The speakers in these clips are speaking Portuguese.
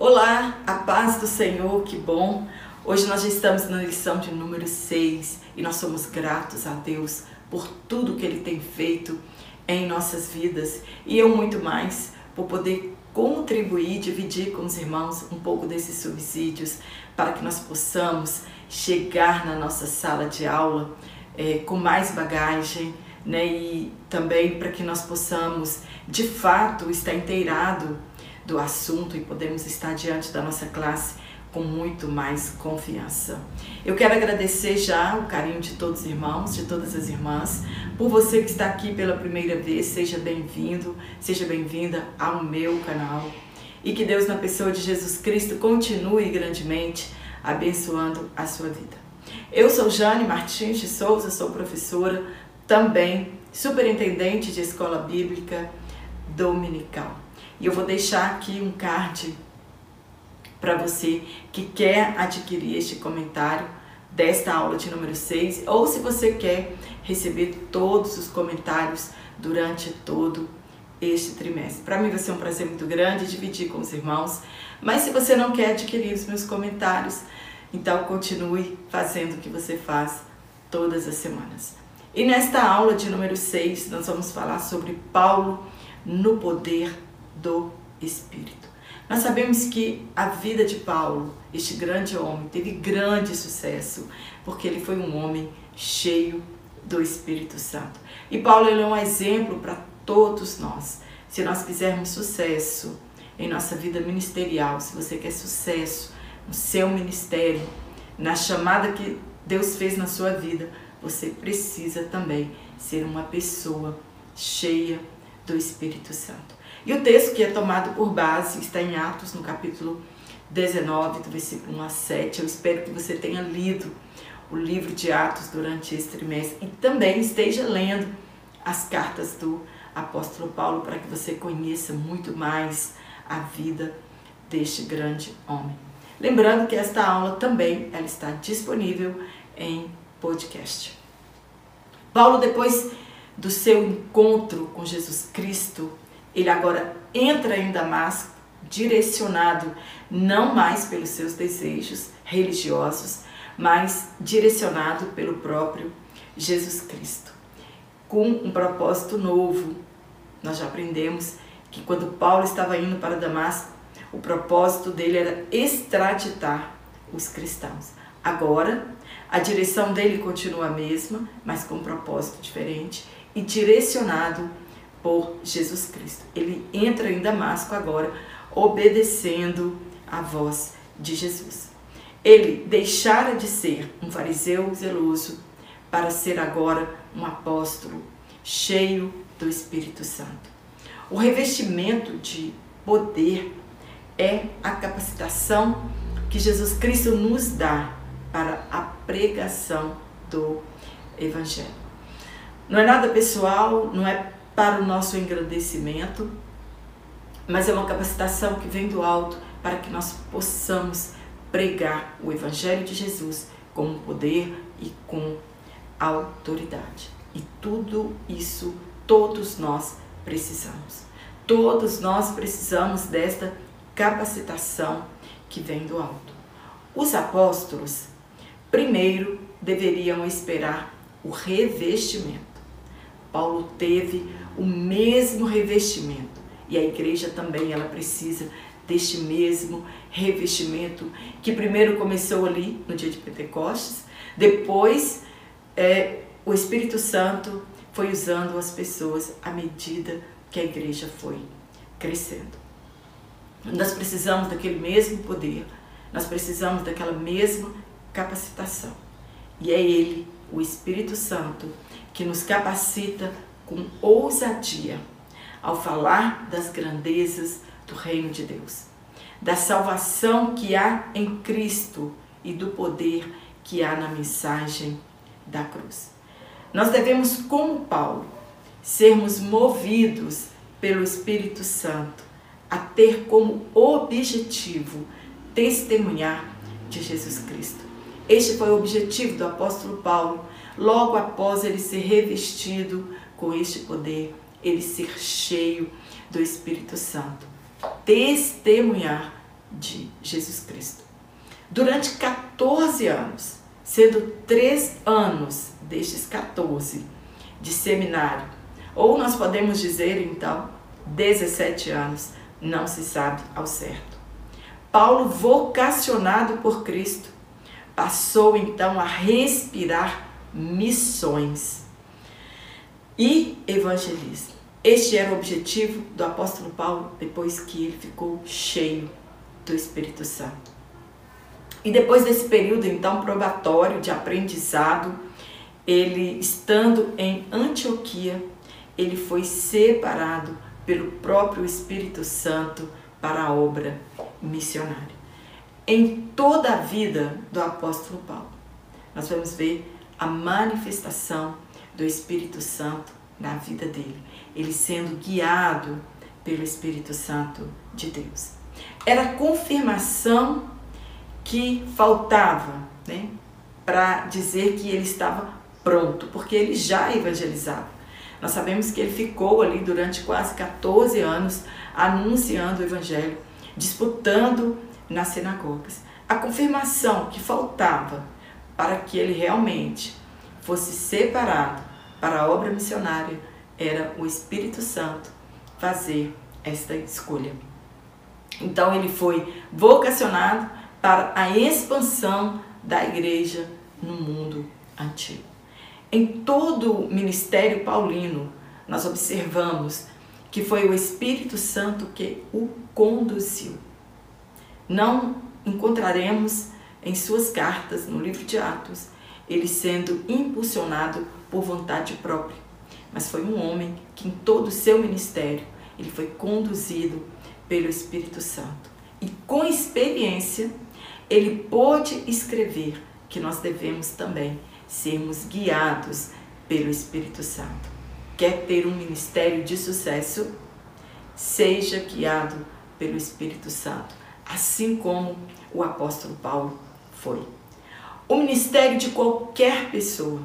Olá, a paz do Senhor, que bom! Hoje nós já estamos na lição de número 6 e nós somos gratos a Deus por tudo que Ele tem feito em nossas vidas e eu muito mais por poder contribuir, dividir com os irmãos um pouco desses subsídios para que nós possamos chegar na nossa sala de aula é, com mais bagagem, né? E também para que nós possamos de fato estar inteirado do assunto e podemos estar diante da nossa classe com muito mais confiança. Eu quero agradecer já o carinho de todos os irmãos, de todas as irmãs, por você que está aqui pela primeira vez, seja bem-vindo, seja bem-vinda ao meu canal. E que Deus, na pessoa de Jesus Cristo, continue grandemente abençoando a sua vida. Eu sou Jane Martins de Souza, sou professora, também superintendente de escola bíblica dominical. E eu vou deixar aqui um card para você que quer adquirir este comentário desta aula de número 6 ou se você quer receber todos os comentários durante todo este trimestre. Para mim vai ser um prazer muito grande dividir com os irmãos, mas se você não quer adquirir os meus comentários, então continue fazendo o que você faz todas as semanas. E nesta aula de número 6, nós vamos falar sobre Paulo no poder do Espírito. Nós sabemos que a vida de Paulo, este grande homem, teve grande sucesso, porque ele foi um homem cheio do Espírito Santo. E Paulo é um exemplo para todos nós. Se nós quisermos sucesso em nossa vida ministerial, se você quer sucesso no seu ministério, na chamada que Deus fez na sua vida, você precisa também ser uma pessoa cheia do Espírito Santo. E o texto que é tomado por base está em Atos, no capítulo 19, do versículo 1 a 7. Eu espero que você tenha lido o livro de Atos durante esse trimestre e também esteja lendo as cartas do apóstolo Paulo para que você conheça muito mais a vida deste grande homem. Lembrando que esta aula também ela está disponível em podcast. Paulo depois do seu encontro com Jesus Cristo, ele agora entra em Damasco direcionado não mais pelos seus desejos religiosos, mas direcionado pelo próprio Jesus Cristo, com um propósito novo. Nós já aprendemos que quando Paulo estava indo para Damasco, o propósito dele era extraditar os cristãos. Agora, a direção dele continua a mesma, mas com um propósito diferente e direcionado por Jesus Cristo. Ele entra em Damasco agora obedecendo a voz de Jesus. Ele deixara de ser um fariseu zeloso para ser agora um apóstolo cheio do Espírito Santo. O revestimento de poder é a capacitação que Jesus Cristo nos dá para a pregação do Evangelho. Não é nada pessoal, não é para o nosso engrandecimento, mas é uma capacitação que vem do alto para que nós possamos pregar o Evangelho de Jesus com poder e com autoridade. E tudo isso todos nós precisamos. Todos nós precisamos desta capacitação que vem do alto. Os apóstolos, primeiro, deveriam esperar o revestimento. Paulo teve o mesmo revestimento e a igreja também ela precisa deste mesmo revestimento que primeiro começou ali no dia de Pentecostes, depois é, o Espírito Santo foi usando as pessoas à medida que a igreja foi crescendo. Nós precisamos daquele mesmo poder, nós precisamos daquela mesma capacitação. E é Ele, o Espírito Santo, que nos capacita com ousadia ao falar das grandezas do Reino de Deus, da salvação que há em Cristo e do poder que há na mensagem da cruz. Nós devemos, como Paulo, sermos movidos pelo Espírito Santo a ter como objetivo testemunhar de Jesus Cristo. Este foi o objetivo do apóstolo Paulo, logo após ele ser revestido com este poder, ele ser cheio do Espírito Santo. Testemunhar de Jesus Cristo. Durante 14 anos, sendo três anos destes 14 de seminário, ou nós podemos dizer então 17 anos, não se sabe ao certo. Paulo, vocacionado por Cristo, passou então a respirar missões e evangelismo. Este era o objetivo do apóstolo Paulo depois que ele ficou cheio do Espírito Santo. E depois desse período então probatório de aprendizado, ele estando em Antioquia, ele foi separado pelo próprio Espírito Santo para a obra missionária. Em toda a vida do apóstolo Paulo, nós vamos ver a manifestação do Espírito Santo na vida dele, ele sendo guiado pelo Espírito Santo de Deus. Era a confirmação que faltava, né, para dizer que ele estava pronto, porque ele já evangelizava. Nós sabemos que ele ficou ali durante quase 14 anos anunciando o evangelho, disputando nas sinagogas. A confirmação que faltava para que ele realmente fosse separado para a obra missionária era o Espírito Santo fazer esta escolha. Então ele foi vocacionado para a expansão da igreja no mundo antigo. Em todo o ministério paulino, nós observamos que foi o Espírito Santo que o conduziu. Não encontraremos em suas cartas, no livro de Atos, ele sendo impulsionado por vontade própria, mas foi um homem que em todo o seu ministério ele foi conduzido pelo Espírito Santo. E com experiência, ele pôde escrever que nós devemos também sermos guiados pelo Espírito Santo. Quer ter um ministério de sucesso? Seja guiado pelo Espírito Santo, assim como o apóstolo Paulo foi. O ministério de qualquer pessoa,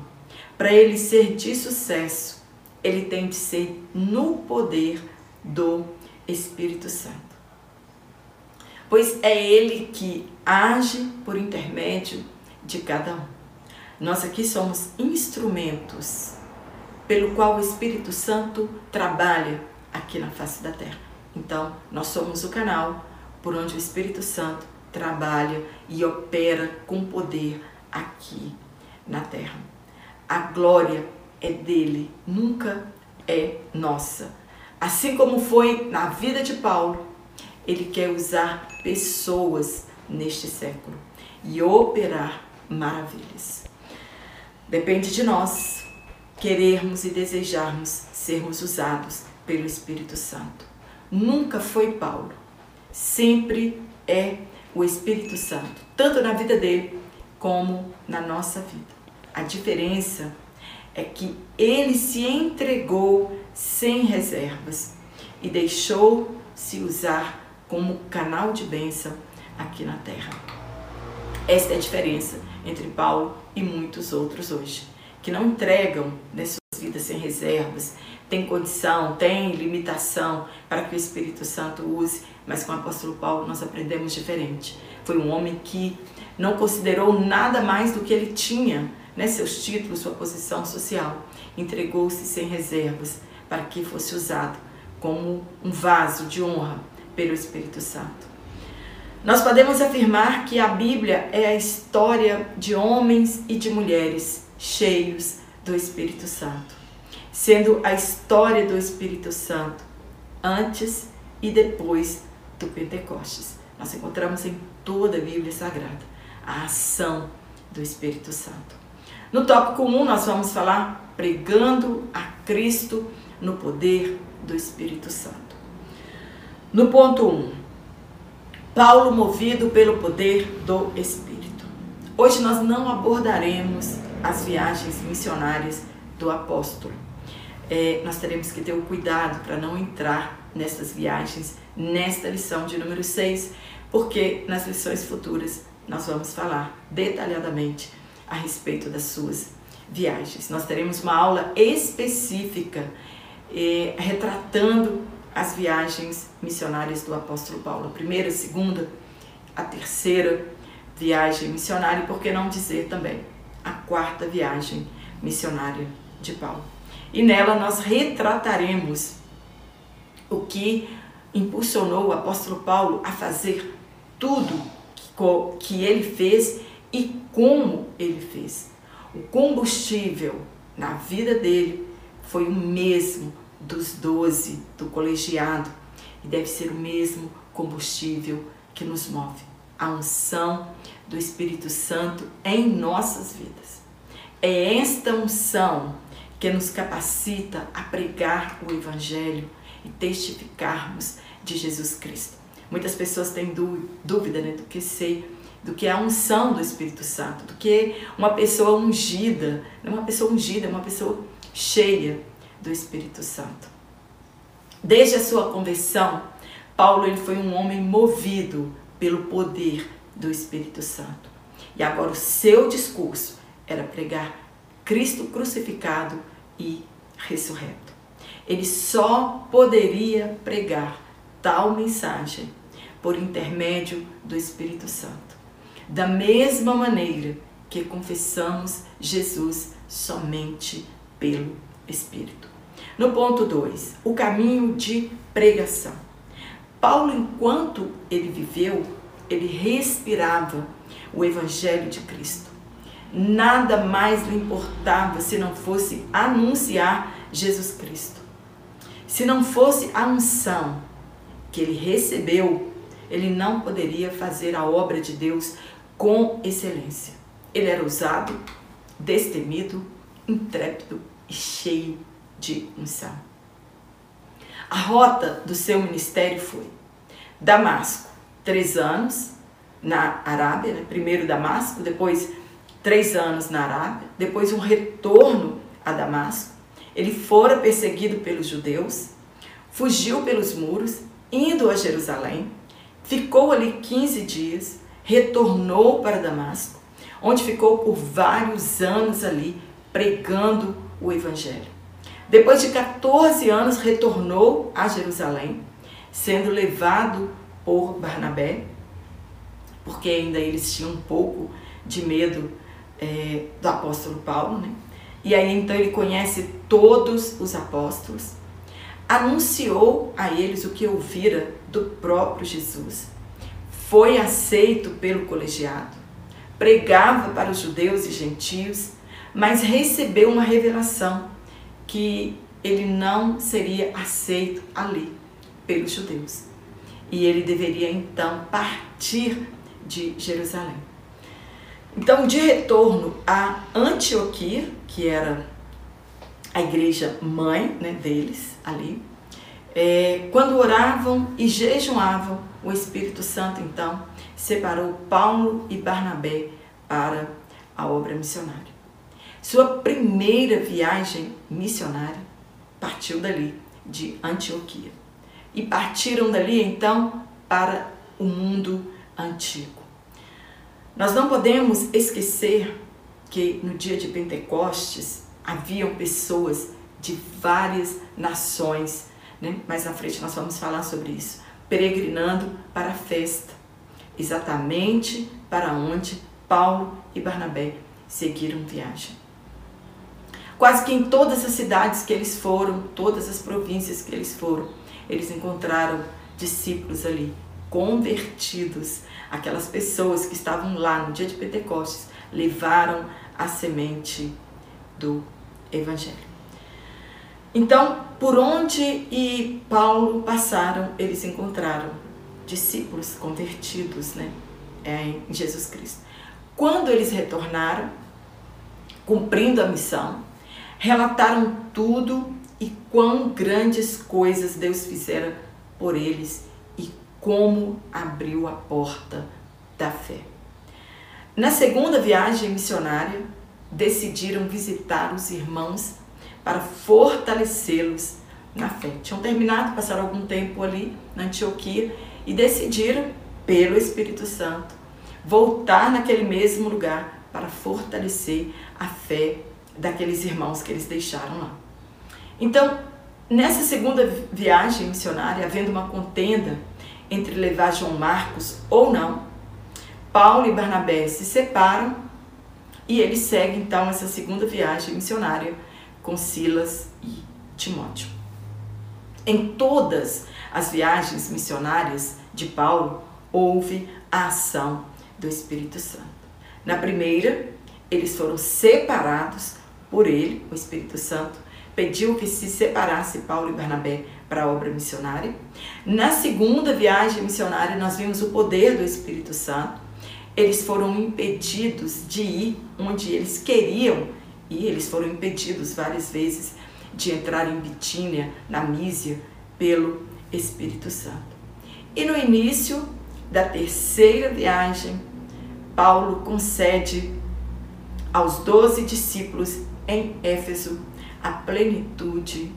para ele ser de sucesso, ele tem de ser no poder do Espírito Santo. Pois é ele que age por intermédio de cada um. Nós aqui somos instrumentos pelo qual o Espírito Santo trabalha aqui na face da terra. Então, nós somos o canal por onde o Espírito Santo trabalha e opera com poder aqui na terra. A glória é dele, nunca é nossa. Assim como foi na vida de Paulo, ele quer usar pessoas neste século e operar maravilhas. Depende de nós querermos e desejarmos sermos usados pelo Espírito Santo. Nunca foi Paulo, sempre é o Espírito Santo, tanto na vida dele como na nossa vida. A diferença é que ele se entregou sem reservas e deixou se usar como canal de bênção aqui na terra. Esta é a diferença entre Paulo e muitos outros hoje, que não entregam né, suas vidas sem reservas, tem condição, tem limitação para que o Espírito Santo use, mas com o apóstolo Paulo nós aprendemos diferente. Foi um homem que não considerou nada mais do que ele tinha, né, seus títulos, sua posição social. Entregou-se sem reservas para que fosse usado como um vaso de honra pelo Espírito Santo. Nós podemos afirmar que a Bíblia é a história de homens e de mulheres cheios do Espírito Santo, sendo a história do Espírito Santo antes e depois do Pentecostes. Nós encontramos em toda a Bíblia Sagrada a ação do Espírito Santo. No tópico 1, nós vamos falar pregando a Cristo no poder do Espírito Santo. No ponto 1, Paulo movido pelo poder do Espírito. Hoje nós não abordaremos as viagens missionárias do apóstolo. É, nós teremos que ter o cuidado para não entrar nessas viagens nesta lição de número 6, porque nas lições futuras nós vamos falar detalhadamente a respeito das suas viagens. Nós teremos uma aula específica eh, retratando as viagens missionárias do apóstolo Paulo, a primeira, a segunda a terceira viagem missionária e por que não dizer também a quarta viagem missionária de Paulo. E nela nós retrataremos o que impulsionou o apóstolo Paulo a fazer tudo que ele fez e como ele fez. O combustível na vida dele foi o mesmo dos doze do colegiado e deve ser o mesmo combustível que nos move a unção do Espírito Santo em nossas vidas. É esta unção que nos capacita a pregar o Evangelho e testificarmos de Jesus Cristo. Muitas pessoas têm dúvida né, do que ser, do que a unção do Espírito Santo, do que uma pessoa ungida, não é uma pessoa ungida, é uma pessoa cheia do Espírito Santo. Desde a sua conversão, Paulo ele foi um homem movido pelo poder do Espírito Santo. E agora o seu discurso era pregar Cristo crucificado e ressurreto. Ele só poderia pregar tal mensagem por intermédio do Espírito Santo. Da mesma maneira que confessamos Jesus somente pelo Espírito. No ponto 2, o caminho de pregação. Paulo, enquanto ele viveu, ele respirava o Evangelho de Cristo. Nada mais lhe importava se não fosse anunciar Jesus Cristo. Se não fosse a unção que ele recebeu, ele não poderia fazer a obra de Deus com excelência. Ele era ousado, destemido, intrépido e cheio de unção. A rota do seu ministério foi Damasco, três anos na Arábia, né? primeiro Damasco, depois três anos na Arábia, depois um retorno a Damasco. Ele fora perseguido pelos judeus, fugiu pelos muros, indo a Jerusalém, ficou ali 15 dias, retornou para Damasco, onde ficou por vários anos ali pregando o Evangelho. Depois de 14 anos, retornou a Jerusalém, sendo levado por Barnabé, porque ainda eles tinham um pouco de medo é, do apóstolo Paulo, né? E aí então ele conhece todos os apóstolos, anunciou a eles o que ouvira do próprio Jesus, foi aceito pelo colegiado, pregava para os judeus e gentios, mas recebeu uma revelação que ele não seria aceito ali pelos judeus. E ele deveria então partir de Jerusalém. Então, de retorno a Antioquia, que era a igreja mãe né, deles ali, é, quando oravam e jejuavam, o Espírito Santo então separou Paulo e Barnabé para a obra missionária. Sua primeira viagem missionária partiu dali, de Antioquia. E partiram dali então para o mundo antigo. Nós não podemos esquecer que no dia de Pentecostes haviam pessoas de várias nações, né? mais na frente nós vamos falar sobre isso, peregrinando para a festa, exatamente para onde Paulo e Barnabé seguiram viagem. Quase que em todas as cidades que eles foram, todas as províncias que eles foram, eles encontraram discípulos ali, convertidos. Aquelas pessoas que estavam lá no dia de Pentecostes levaram a semente do Evangelho. Então, por onde e Paulo passaram, eles encontraram discípulos convertidos né, em Jesus Cristo. Quando eles retornaram, cumprindo a missão, relataram tudo e quão grandes coisas Deus fizera por eles e como abriu a porta da fé. Na segunda viagem missionária, decidiram visitar os irmãos para fortalecê-los na fé. Tinham terminado, passaram algum tempo ali na Antioquia e decidiram, pelo Espírito Santo, voltar naquele mesmo lugar para fortalecer a fé daqueles irmãos que eles deixaram lá. Então, nessa segunda viagem missionária, havendo uma contenda entre levar João Marcos ou não, Paulo e Barnabé se separam e eles seguem então essa segunda viagem missionária com Silas e Timóteo. Em todas as viagens missionárias de Paulo, houve a ação do Espírito Santo. Na primeira, eles foram separados por ele, o Espírito Santo, pediu que se separasse Paulo e Barnabé para a obra missionária. Na segunda viagem missionária, nós vimos o poder do Espírito Santo. Eles foram impedidos de ir onde eles queriam e eles foram impedidos várias vezes de entrar em Bitínia, na Mísia, pelo Espírito Santo. E no início da terceira viagem, Paulo concede aos doze discípulos em Éfeso a plenitude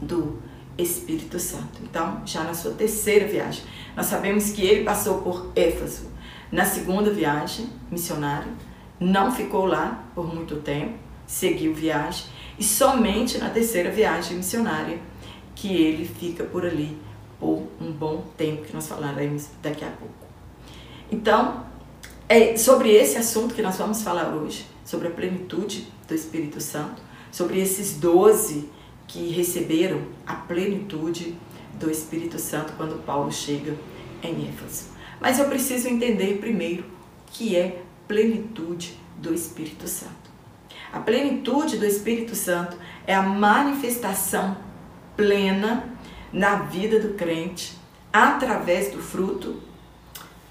do Espírito Santo. Então, já na sua terceira viagem, nós sabemos que ele passou por Éfeso. Na segunda viagem missionária, não ficou lá por muito tempo, seguiu viagem, e somente na terceira viagem missionária que ele fica por ali por um bom tempo, que nós falaremos daqui a pouco. Então, é sobre esse assunto que nós vamos falar hoje, sobre a plenitude do Espírito Santo, sobre esses doze que receberam a plenitude do Espírito Santo quando Paulo chega em Éfeso. Mas eu preciso entender primeiro o que é plenitude do Espírito Santo. A plenitude do Espírito Santo é a manifestação plena na vida do crente através do fruto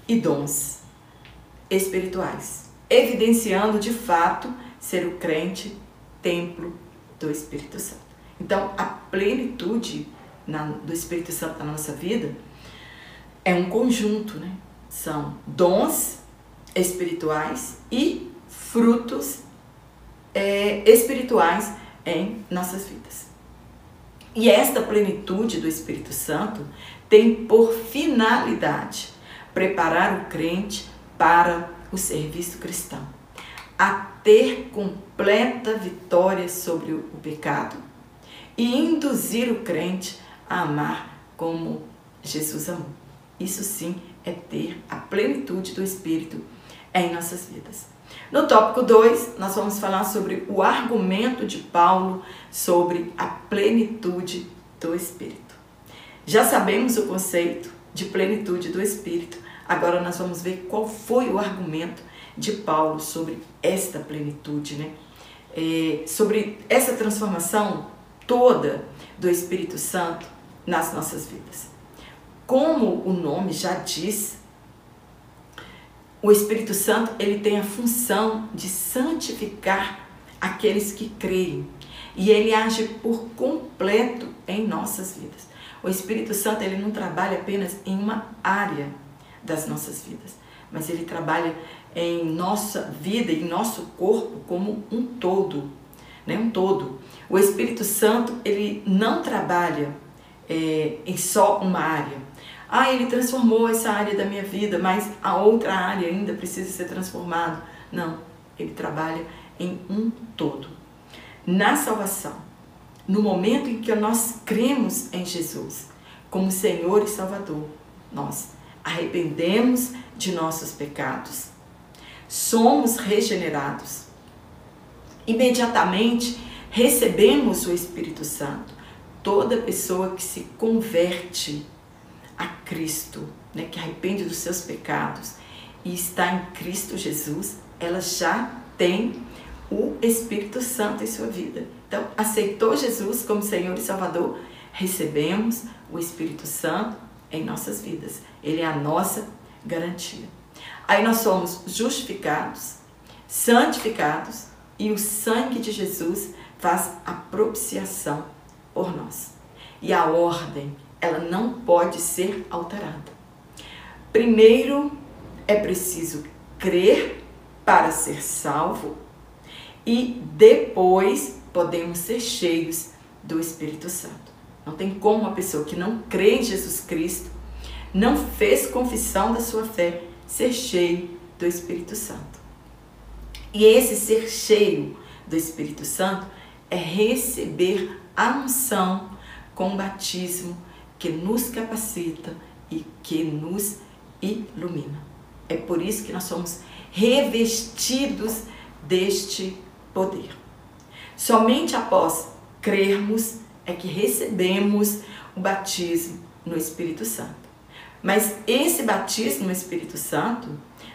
e dons espirituais, evidenciando de fato ser o crente templo do Espírito Santo. Então, a plenitude na, do Espírito Santo na nossa vida é um conjunto, né? São dons espirituais e frutos é, espirituais em nossas vidas. E esta plenitude do Espírito Santo tem por finalidade preparar o crente para o serviço cristão a ter completa vitória sobre o pecado e induzir o crente a amar como Jesus amou. Isso sim é ter a plenitude do Espírito em nossas vidas. No tópico 2, nós vamos falar sobre o argumento de Paulo sobre a plenitude do Espírito. Já sabemos o conceito de plenitude do Espírito, agora nós vamos ver qual foi o argumento de Paulo sobre esta plenitude, né? É, sobre essa transformação toda do Espírito Santo nas nossas vidas. Como o nome já diz, o Espírito Santo ele tem a função de santificar aqueles que creem e ele age por completo em nossas vidas. O Espírito Santo ele não trabalha apenas em uma área das nossas vidas, mas ele trabalha em nossa vida, em nosso corpo como um todo, né? Um todo. O Espírito Santo ele não trabalha é, em só uma área. Ah, ele transformou essa área da minha vida, mas a outra área ainda precisa ser transformada. Não, ele trabalha em um todo. Na salvação, no momento em que nós cremos em Jesus como Senhor e Salvador, nós arrependemos de nossos pecados somos regenerados. Imediatamente recebemos o Espírito Santo. Toda pessoa que se converte a Cristo, né, que arrepende dos seus pecados e está em Cristo Jesus, ela já tem o Espírito Santo em sua vida. Então, aceitou Jesus como Senhor e Salvador, recebemos o Espírito Santo em nossas vidas. Ele é a nossa garantia. Aí nós somos justificados, santificados e o sangue de Jesus faz a propiciação por nós. E a ordem, ela não pode ser alterada. Primeiro é preciso crer para ser salvo e depois podemos ser cheios do Espírito Santo. Não tem como uma pessoa que não crê em Jesus Cristo, não fez confissão da sua fé, ser cheio do Espírito Santo. E esse ser cheio do Espírito Santo é receber a unção com o batismo que nos capacita e que nos ilumina. É por isso que nós somos revestidos deste poder. Somente após crermos é que recebemos o batismo no Espírito Santo. Mas esse batismo no Espírito Santo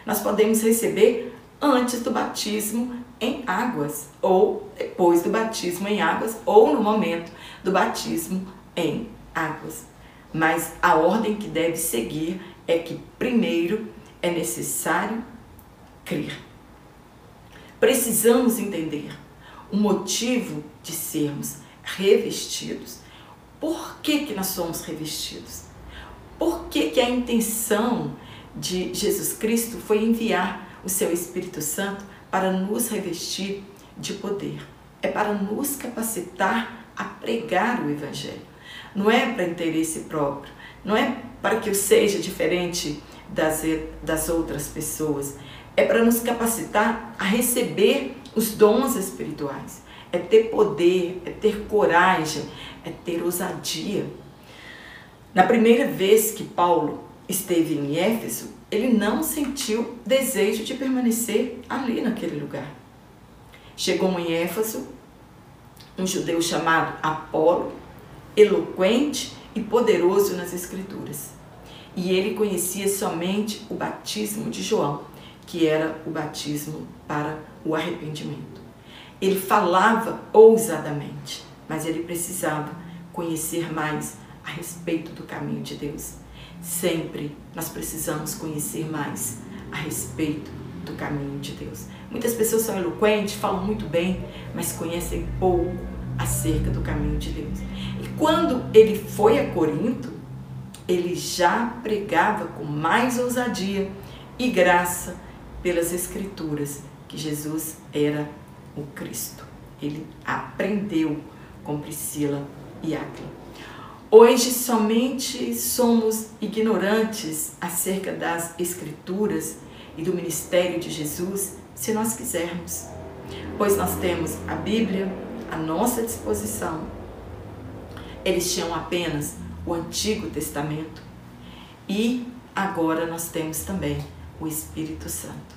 nós podemos receber antes do batismo em águas, ou depois do batismo em águas, ou no momento do batismo em águas. Mas a ordem que deve seguir é que primeiro é necessário crer. Precisamos entender o motivo de sermos revestidos. Por que, que nós somos revestidos? Por que, que a intenção de Jesus Cristo foi enviar o seu Espírito Santo para nos revestir de poder? É para nos capacitar a pregar o Evangelho. Não é para interesse próprio, não é para que eu seja diferente das, das outras pessoas, é para nos capacitar a receber os dons espirituais, é ter poder, é ter coragem, é ter ousadia. Na primeira vez que Paulo esteve em Éfeso, ele não sentiu desejo de permanecer ali naquele lugar. Chegou em Éfeso um judeu chamado Apolo, eloquente e poderoso nas Escrituras. E ele conhecia somente o batismo de João, que era o batismo para o arrependimento. Ele falava ousadamente, mas ele precisava conhecer mais a respeito do caminho de Deus. Sempre nós precisamos conhecer mais a respeito do caminho de Deus. Muitas pessoas são eloquentes, falam muito bem, mas conhecem pouco acerca do caminho de Deus. E quando ele foi a Corinto, ele já pregava com mais ousadia e graça pelas Escrituras que Jesus era o Cristo. Ele aprendeu com Priscila e Áquila. Hoje somente somos ignorantes acerca das Escrituras e do ministério de Jesus se nós quisermos, pois nós temos a Bíblia à nossa disposição. Eles tinham apenas o Antigo Testamento e agora nós temos também o Espírito Santo.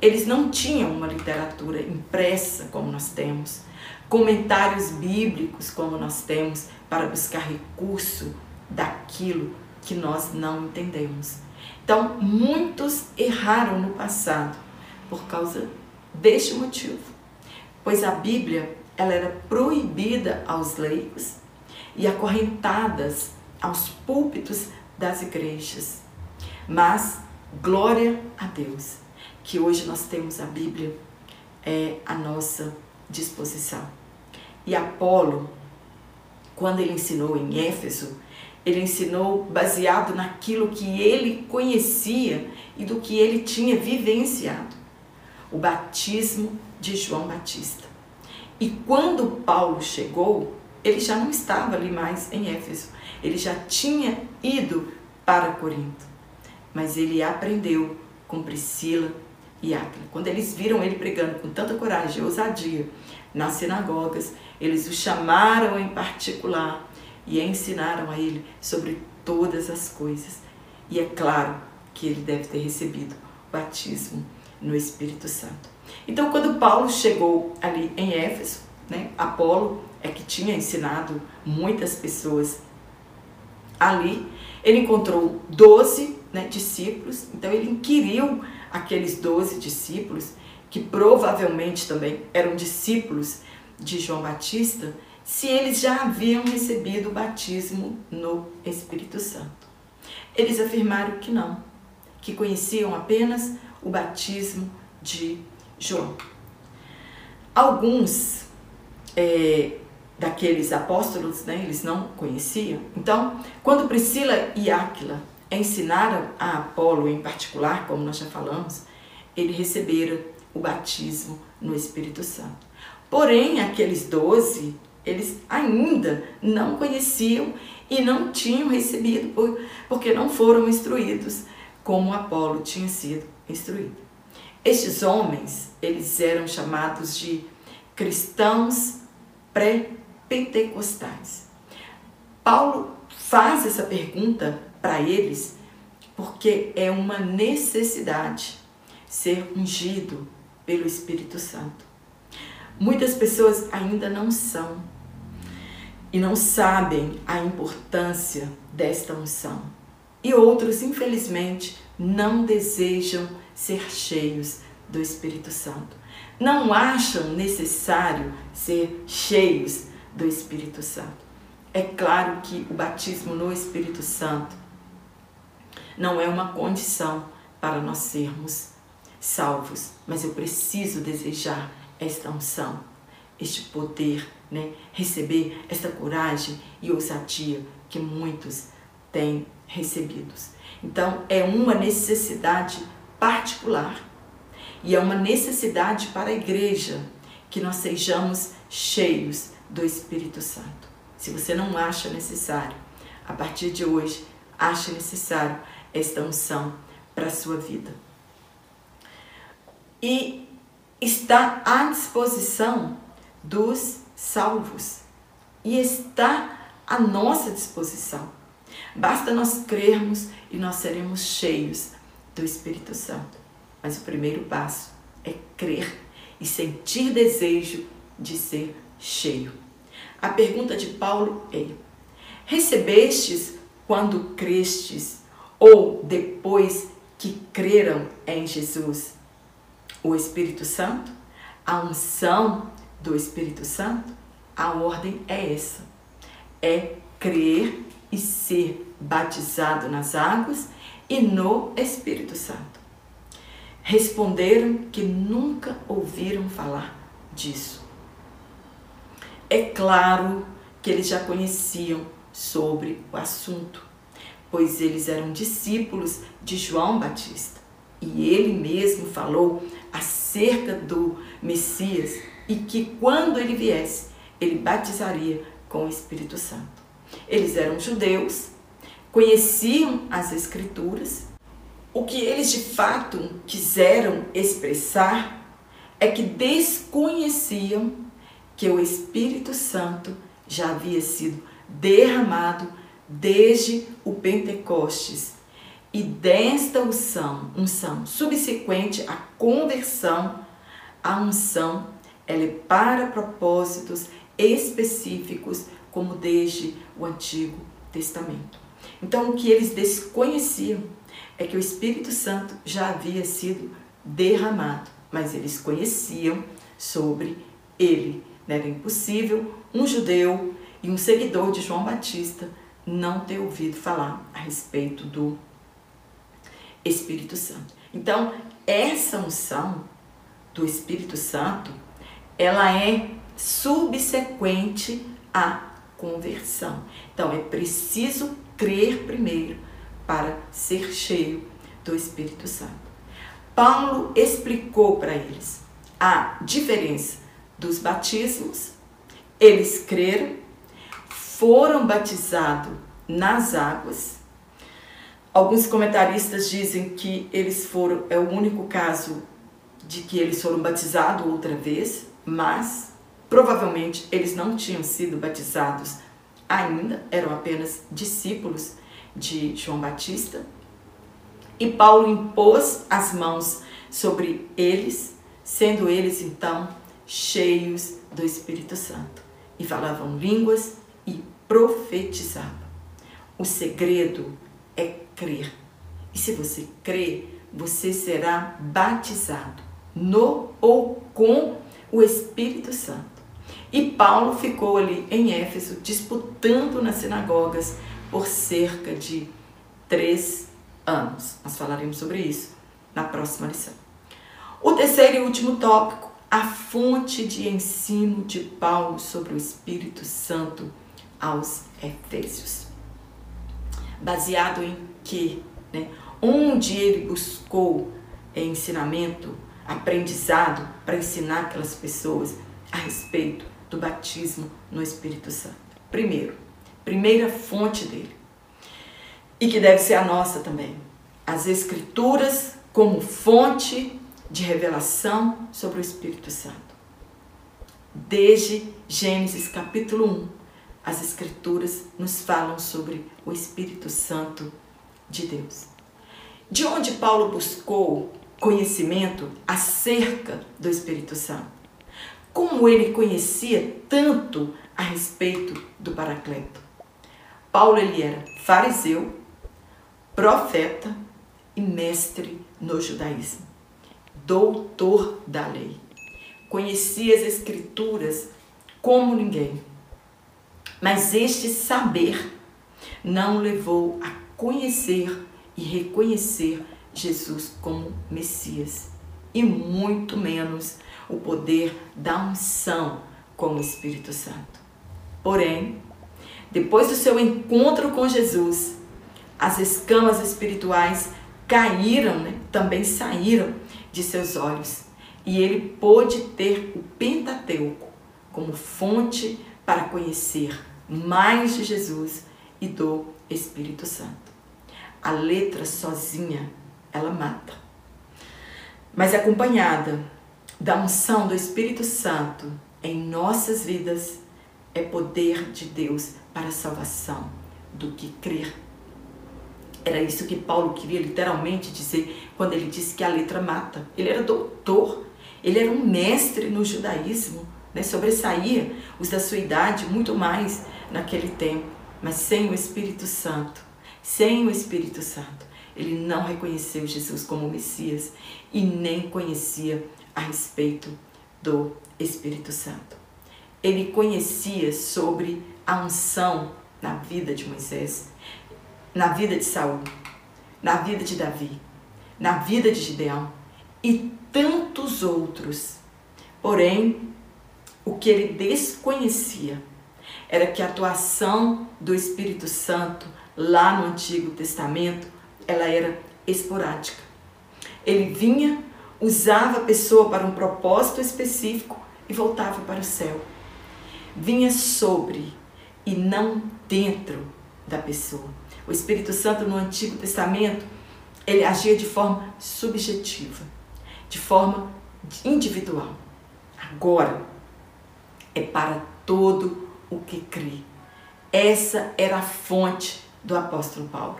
Eles não tinham uma literatura impressa como nós temos, comentários bíblicos como nós temos para buscar recurso daquilo que nós não entendemos. Então, muitos erraram no passado por causa deste motivo, pois a Bíblia ela era proibida aos leigos e acorrentadas aos púlpitos das igrejas. Mas glória a Deus que hoje nós temos a Bíblia é a nossa disposição. E Apolo, quando ele ensinou em Éfeso, ele ensinou baseado naquilo que ele conhecia e do que ele tinha vivenciado. O batismo de João Batista. E quando Paulo chegou, ele já não estava ali mais em Éfeso. Ele já tinha ido para Corinto. Mas ele aprendeu com Priscila e Áquila. Quando eles viram ele pregando com tanta coragem e ousadia nas sinagogas, eles o chamaram em particular e ensinaram a ele sobre todas as coisas. E é claro que ele deve ter recebido batismo no Espírito Santo. Então, quando Paulo chegou ali em Éfeso, né, Apolo é que tinha ensinado muitas pessoas ali, ele encontrou 12 né, discípulos, então ele inquiriu aqueles 12 discípulos, que provavelmente também eram discípulos de João Batista, se eles já haviam recebido o batismo no Espírito Santo. Eles afirmaram que não, que conheciam apenas o batismo de João. Alguns é, daqueles apóstolos, né, eles não conheciam. Então, quando Priscila e Áquila ensinaram a Apolo em particular, como nós já falamos, ele recebera o batismo no Espírito Santo. Porém, aqueles doze eles ainda não conheciam e não tinham recebido, porque não foram instruídos como Apolo tinha sido instruído. Estes homens, eles eram chamados de cristãos pré-pentecostais. Paulo faz essa pergunta para eles porque é uma necessidade ser ungido pelo Espírito Santo. Muitas pessoas ainda não são e não sabem a importância desta unção. E outros, infelizmente, não desejam ser cheios do Espírito Santo. Não acham necessário ser cheios do Espírito Santo. É claro que o batismo no Espírito Santo não é uma condição para nós sermos salvos, mas eu preciso desejar esta unção, este poder, né? receber esta coragem e ousadia que muitos têm recebidos. Então, é uma necessidade particular e é uma necessidade para a igreja que nós sejamos cheios do Espírito Santo. Se você não acha necessário, a partir de hoje, ache necessário esta unção para a sua vida. E está à disposição dos salvos e está à nossa disposição. Basta nós crermos e nós seremos cheios do Espírito Santo. Mas o primeiro passo é crer e sentir desejo de ser cheio. A pergunta de Paulo é: Recebestes quando crestes ou depois que creram em Jesus o Espírito Santo? A unção do Espírito Santo? A ordem é essa: é crer e ser batizado nas águas e no Espírito Santo. Responderam que nunca ouviram falar disso. É claro que eles já conheciam sobre o assunto, pois eles eram discípulos de João Batista e ele mesmo falou acerca do Messias e que quando ele viesse, ele batizaria com o Espírito Santo. Eles eram judeus, conheciam as Escrituras. O que eles de fato quiseram expressar é que desconheciam que o Espírito Santo já havia sido derramado desde o Pentecostes e desta unção, unção subsequente à conversão, a unção ela é para propósitos específicos, como desde o Antigo Testamento. Então, o que eles desconheciam é que o Espírito Santo já havia sido derramado, mas eles conheciam sobre ele. Era impossível um judeu e um seguidor de João Batista não ter ouvido falar a respeito do Espírito Santo. Então, essa unção do Espírito Santo, ela é subsequente à conversão. Então, é preciso crer primeiro para ser cheio do Espírito Santo. Paulo explicou para eles a diferença dos batismos, eles creram, foram batizados nas águas. Alguns comentaristas dizem que eles foram, é o único caso de que eles foram batizados outra vez, mas provavelmente eles não tinham sido batizados ainda, eram apenas discípulos de João Batista. E Paulo impôs as mãos sobre eles, sendo eles então cheios do Espírito Santo, e falavam línguas e profetizavam. O segredo é crer. E se você crer, você será batizado no ou com o Espírito Santo. E Paulo ficou ali em Éfeso disputando nas sinagogas por cerca de três anos. Nós falaremos sobre isso na próxima lição. O terceiro e último tópico a fonte de ensino de Paulo sobre o Espírito Santo aos Efésios. Baseado em que, né, onde ele buscou ensinamento, aprendizado para ensinar aquelas pessoas a respeito do batismo no Espírito Santo. Primeiro, primeira fonte dele, e que deve ser a nossa também, as Escrituras como fonte de revelação sobre o Espírito Santo. Desde Gênesis capítulo 1, as Escrituras nos falam sobre o Espírito Santo de Deus. de onde Paulo buscou conhecimento acerca do Espírito Santo. Como ele conhecia tanto a respeito do Paracleto. Paulo ele era fariseu, profeta e mestre no judaísmo, doutor da lei. Conhecia as escrituras como ninguém. Mas este saber não levou a conhecer e reconhecer Jesus como Messias, e muito menos o poder da unção com o Espírito Santo. Porém, depois do seu encontro com Jesus, as escamas espirituais caíram, né? também saíram de seus olhos, e ele pôde ter o Pentateuco como fonte para conhecer mais de Jesus e do Espírito Santo. A letra sozinha, ela mata. Mas acompanhada da unção do Espírito Santo em nossas vidas, é poder de Deus para a salvação do que crer. Era isso que Paulo queria literalmente dizer quando ele disse que a letra mata. Ele era doutor, ele era um mestre no judaísmo, né? sobressaía os da sua idade muito mais naquele tempo, mas sem o Espírito Santo, sem o Espírito Santo, ele não reconheceu Jesus como Messias e nem conhecia a respeito do Espírito Santo. Ele conhecia sobre a unção na vida de Moisés, na vida de Saul, na vida de Davi, na vida de Gideão e tantos outros. Porém, o que ele desconhecia era que a atuação do Espírito Santo lá no Antigo Testamento, ela era esporádica. Ele vinha, usava a pessoa para um propósito específico e voltava para o céu. Vinha sobre e não dentro da pessoa. O Espírito Santo no Antigo Testamento, ele agia de forma subjetiva, de forma individual. Agora é para todo o que crê. Essa era a fonte do apóstolo Paulo.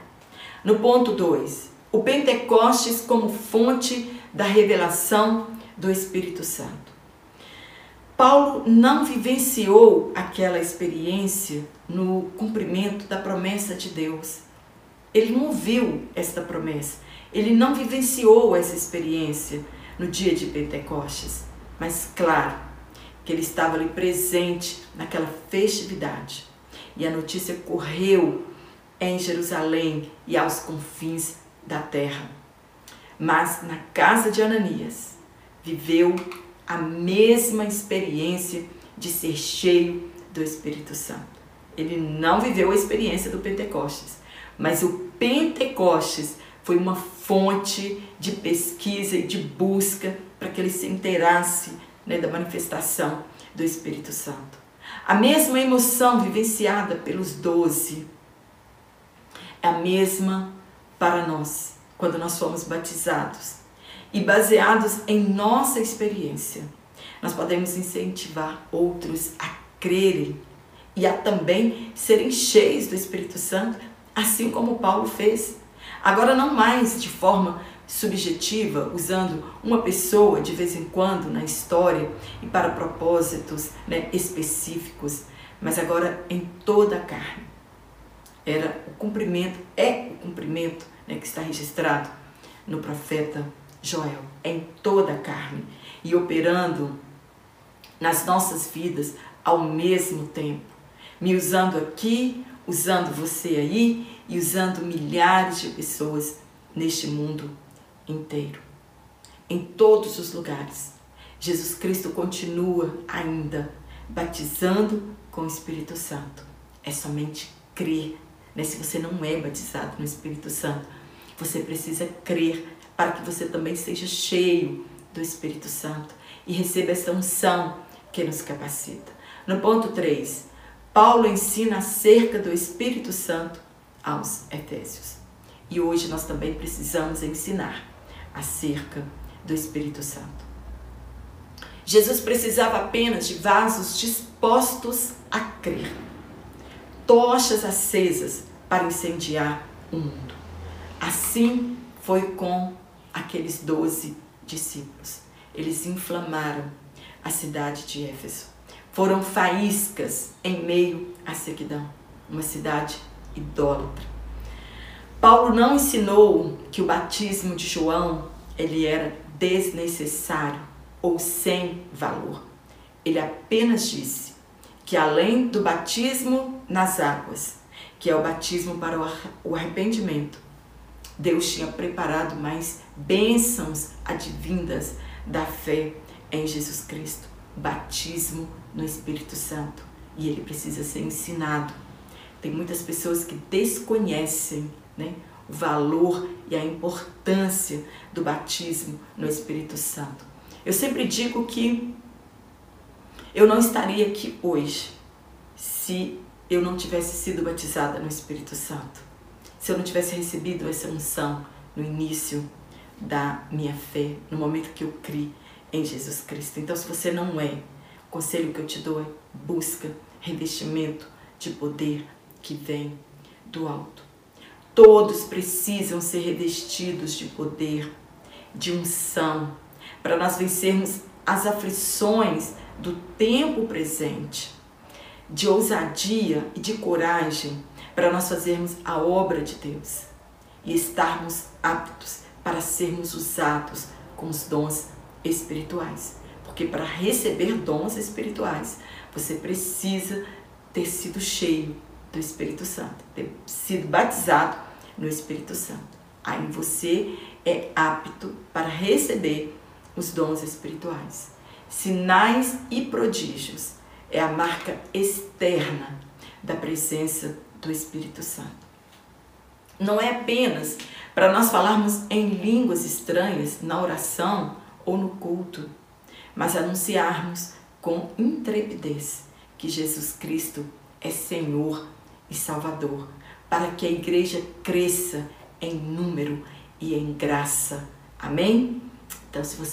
No ponto 2, o Pentecostes como fonte da revelação do Espírito Santo. Paulo não vivenciou aquela experiência no cumprimento da promessa de Deus. Ele não viu esta promessa. Ele não vivenciou essa experiência no dia de Pentecostes. Mas, claro, que ele estava ali presente naquela festividade. E a notícia correu em Jerusalém e aos confins da terra. Mas na casa de Ananias viveu a mesma experiência de ser cheio do Espírito Santo. Ele não viveu a experiência do Pentecostes, mas o Pentecostes foi uma fonte de pesquisa e de busca para que ele se inteirasse né, da manifestação do Espírito Santo. A mesma emoção vivenciada pelos doze é a mesma para nós, quando nós fomos batizados. E baseados em nossa experiência, nós podemos incentivar outros a crerem e a também serem cheios do Espírito Santo, assim como Paulo fez. Agora, não mais de forma subjetiva, usando uma pessoa de vez em quando na história e para propósitos né, específicos, mas agora em toda a carne. Era o cumprimento, é o cumprimento né, que está registrado no profeta Joel, em toda a carne e operando nas nossas vidas ao mesmo tempo, me usando aqui, usando você aí e usando milhares de pessoas neste mundo inteiro, em todos os lugares. Jesus Cristo continua ainda batizando com o Espírito Santo. É somente crer. Né? Se você não é batizado no Espírito Santo, você precisa crer para que você também seja cheio do Espírito Santo e receba essa unção que nos capacita. No ponto 3, Paulo ensina acerca do Espírito Santo aos Efésios. E hoje nós também precisamos ensinar acerca do Espírito Santo. Jesus precisava apenas de vasos dispostos a crer, tochas acesas para incendiar o mundo. Assim foi com aqueles doze discípulos. Eles inflamaram a cidade de Éfeso. Foram faíscas em meio à sequidão, uma cidade idólatra. Paulo não ensinou que o batismo de João ele era desnecessário ou sem valor. Ele apenas disse que além do batismo nas águas, que é o batismo para o arrependimento, Deus tinha preparado mais bênçãos advindas da fé em Jesus Cristo, batismo no Espírito Santo, e ele precisa ser ensinado. Tem muitas pessoas que desconhecem né, o valor e a importância do batismo no Espírito Santo. Eu sempre digo que eu não estaria aqui hoje se eu não tivesse sido batizada no Espírito Santo, se eu não tivesse recebido essa unção no início da minha fé, no momento que eu criei em Jesus Cristo. Então, se você não é, o conselho que eu te dou é busca revestimento de poder que vem do alto. Todos precisam ser revestidos de poder, de unção, para nós vencermos as aflições do tempo presente, de ousadia e de coragem para nós fazermos a obra de Deus e estarmos aptos para sermos usados com os dons espirituais. Porque para receber dons espirituais, você precisa ter sido cheio do Espírito Santo, ter sido batizado no Espírito Santo. Aí você é apto para receber os dons espirituais. Sinais e prodígios é a marca externa da presença do Espírito Santo. Não é apenas para nós falarmos em línguas estranhas na oração ou no culto, mas anunciarmos com intrepidez que Jesus Cristo é Senhor e Salvador, para que a igreja cresça em número e em graça. Amém? Então, se você